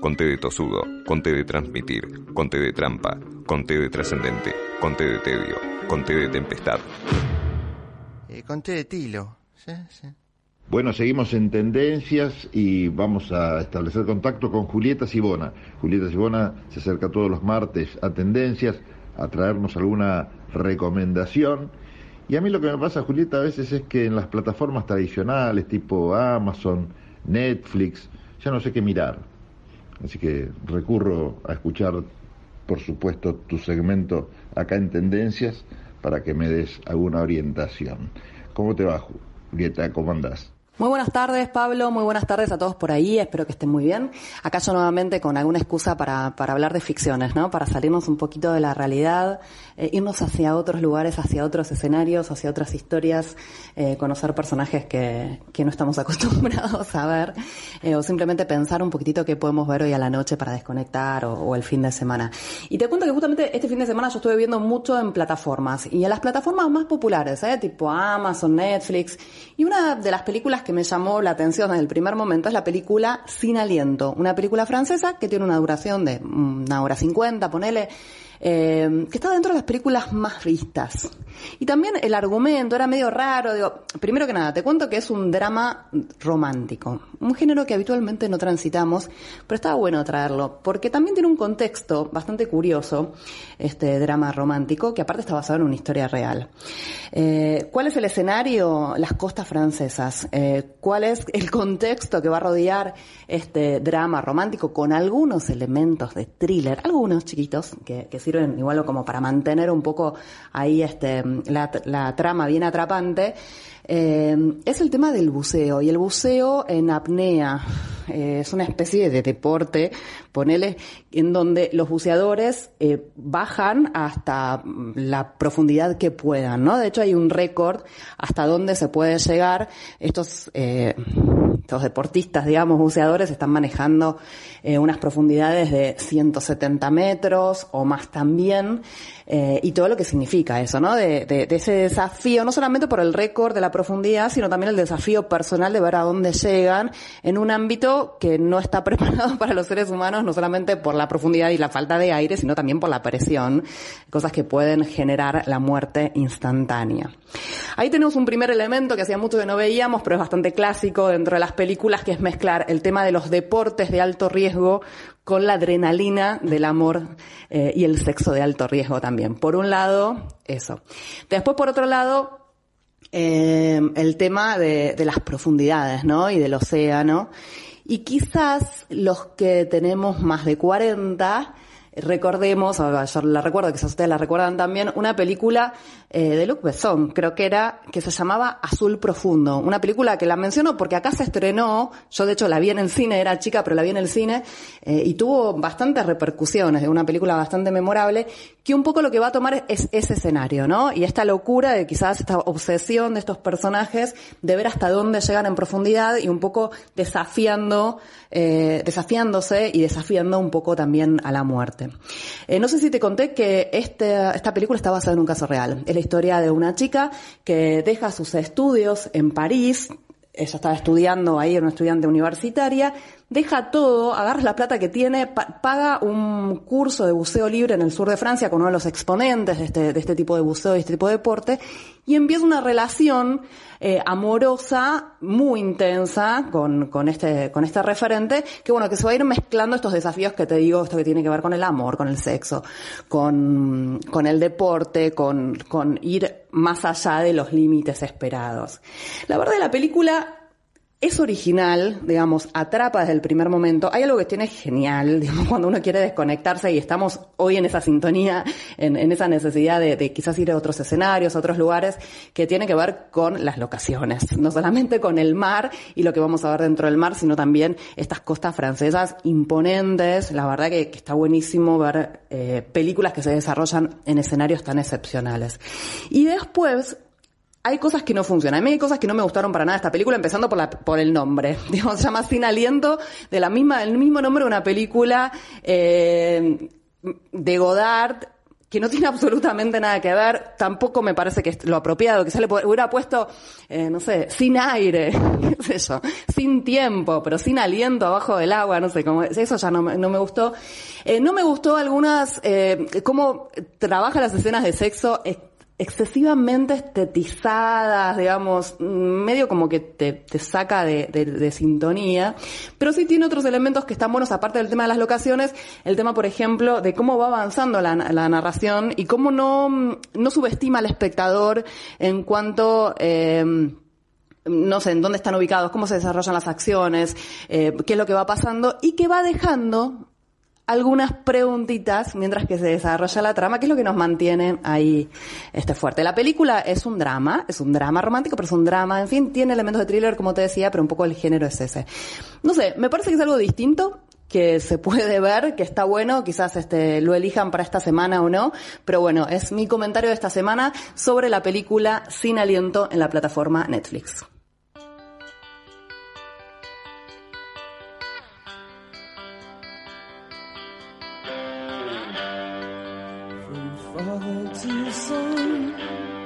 con T de tosudo, con T de transmitir, con T de trampa, con T de trascendente, con T de tedio, con T de tempestad. Eh, con T de tilo. Sí, sí. Bueno, seguimos en tendencias y vamos a establecer contacto con Julieta Sibona. Julieta Sibona se acerca todos los martes a tendencias a traernos alguna recomendación. Y a mí lo que me pasa, Julieta, a veces es que en las plataformas tradicionales tipo Amazon, Netflix, ya no sé qué mirar. Así que recurro a escuchar, por supuesto, tu segmento acá en Tendencias para que me des alguna orientación. ¿Cómo te va, Julieta? ¿Cómo andás? Muy buenas tardes, Pablo. Muy buenas tardes a todos por ahí. Espero que estén muy bien. Acá yo nuevamente con alguna excusa para, para hablar de ficciones, ¿no? Para salirnos un poquito de la realidad, eh, irnos hacia otros lugares, hacia otros escenarios, hacia otras historias, eh, conocer personajes que, que no estamos acostumbrados a ver, eh, o simplemente pensar un poquitito qué podemos ver hoy a la noche para desconectar o, o el fin de semana. Y te cuento que justamente este fin de semana yo estuve viendo mucho en plataformas y en las plataformas más populares, ¿eh? Tipo Amazon, Netflix. Y una de las películas que me llamó la atención desde el primer momento es la película Sin Aliento, una película francesa que tiene una duración de una hora cincuenta, ponele, eh, que está dentro de las películas más vistas. Y también el argumento era medio raro, digo, primero que nada, te cuento que es un drama romántico, un género que habitualmente no transitamos, pero estaba bueno traerlo, porque también tiene un contexto bastante curioso, este drama romántico, que aparte está basado en una historia real. Eh, ¿Cuál es el escenario? Las costas francesas. Eh, ¿Cuál es el contexto que va a rodear este drama romántico con algunos elementos de thriller, algunos chiquitos que, que igual como para mantener un poco ahí este la, la trama bien atrapante? Eh, es el tema del buceo y el buceo en apnea. Eh, es una especie de deporte, ponele, en donde los buceadores eh, bajan hasta la profundidad que puedan, ¿no? De hecho hay un récord hasta donde se puede llegar. Estos, estos deportistas, digamos, buceadores están manejando eh, unas profundidades de 170 metros o más también. Eh, y todo lo que significa eso, ¿no? De, de, de, ese desafío, no solamente por el récord de la profundidad, sino también el desafío personal de ver a dónde llegan en un ámbito que no está preparado para los seres humanos, no solamente por la profundidad y la falta de aire, sino también por la presión, cosas que pueden generar la muerte instantánea. Ahí tenemos un primer elemento que hacía mucho que no veíamos, pero es bastante clásico dentro de las películas, que es mezclar el tema de los deportes de alto riesgo con la adrenalina del amor eh, y el sexo de alto riesgo también. Por un lado, eso. Después, por otro lado, eh, el tema de, de, las profundidades, ¿no? Y del océano. Y quizás los que tenemos más de 40, recordemos, yo la recuerdo, quizás ustedes la recuerdan también, una película eh, de Luc Besson, creo que era, que se llamaba Azul Profundo. Una película que la menciono porque acá se estrenó, yo de hecho la vi en el cine, era chica, pero la vi en el cine, eh, y tuvo bastantes repercusiones una película bastante memorable, que un poco lo que va a tomar es ese escenario, ¿no? Y esta locura de quizás esta obsesión de estos personajes de ver hasta dónde llegan en profundidad y un poco desafiando, eh, desafiándose y desafiando un poco también a la muerte. Eh, no sé si te conté que este, esta película está basada en un caso real. Es la historia de una chica que deja sus estudios en París, ella estaba estudiando ahí, era una estudiante universitaria, deja todo, agarra la plata que tiene, pa paga un curso de buceo libre en el sur de Francia con uno de los exponentes de este, de este tipo de buceo y este tipo de deporte, y empieza una relación eh, amorosa muy intensa con, con, este, con este referente, que bueno, que se va a ir mezclando estos desafíos que te digo, esto que tiene que ver con el amor, con el sexo, con, con el deporte, con, con ir más allá de los límites esperados. La verdad de la película es original, digamos, atrapa desde el primer momento. Hay algo que tiene genial, digamos, cuando uno quiere desconectarse y estamos hoy en esa sintonía, en, esa necesidad de, de, quizás ir a otros escenarios, a otros lugares, que tiene que ver con las locaciones. No solamente con el mar y lo que vamos a ver dentro del mar, sino también estas costas francesas imponentes. La verdad que, que está buenísimo ver eh, películas que se desarrollan en escenarios tan excepcionales. Y después, hay cosas que no funcionan. A mí hay cosas que no me gustaron para nada esta película, empezando por, la, por el nombre. Digamos, se llama Sin Aliento, de la misma, del mismo nombre de una película eh, de Godard, que no tiene absolutamente nada que ver, tampoco me parece que es lo apropiado, se le hubiera puesto, eh, no sé, sin aire, qué sé yo, sin tiempo, pero sin aliento abajo del agua, no sé, cómo, eso ya no, no me gustó. Eh, no me gustó algunas, eh, cómo trabaja las escenas de sexo, excesivamente estetizadas, digamos, medio como que te, saca de, sintonía, pero sí tiene otros elementos que están buenos, aparte del tema de las locaciones, el tema, por ejemplo, de cómo va avanzando la, narración y cómo no, no subestima al espectador en cuanto... Eh, no sé en dónde están ubicados, cómo se desarrollan las acciones, eh, qué es lo que va pasando y que va dejando algunas preguntitas mientras que se desarrolla la trama, que es lo que nos mantiene ahí este fuerte. La película es un drama, es un drama romántico, pero es un drama, en fin, tiene elementos de thriller, como te decía, pero un poco el género es ese. No sé, me parece que es algo distinto, que se puede ver, que está bueno, quizás este, lo elijan para esta semana o no, pero bueno, es mi comentario de esta semana sobre la película Sin Aliento en la plataforma Netflix. 我的自身。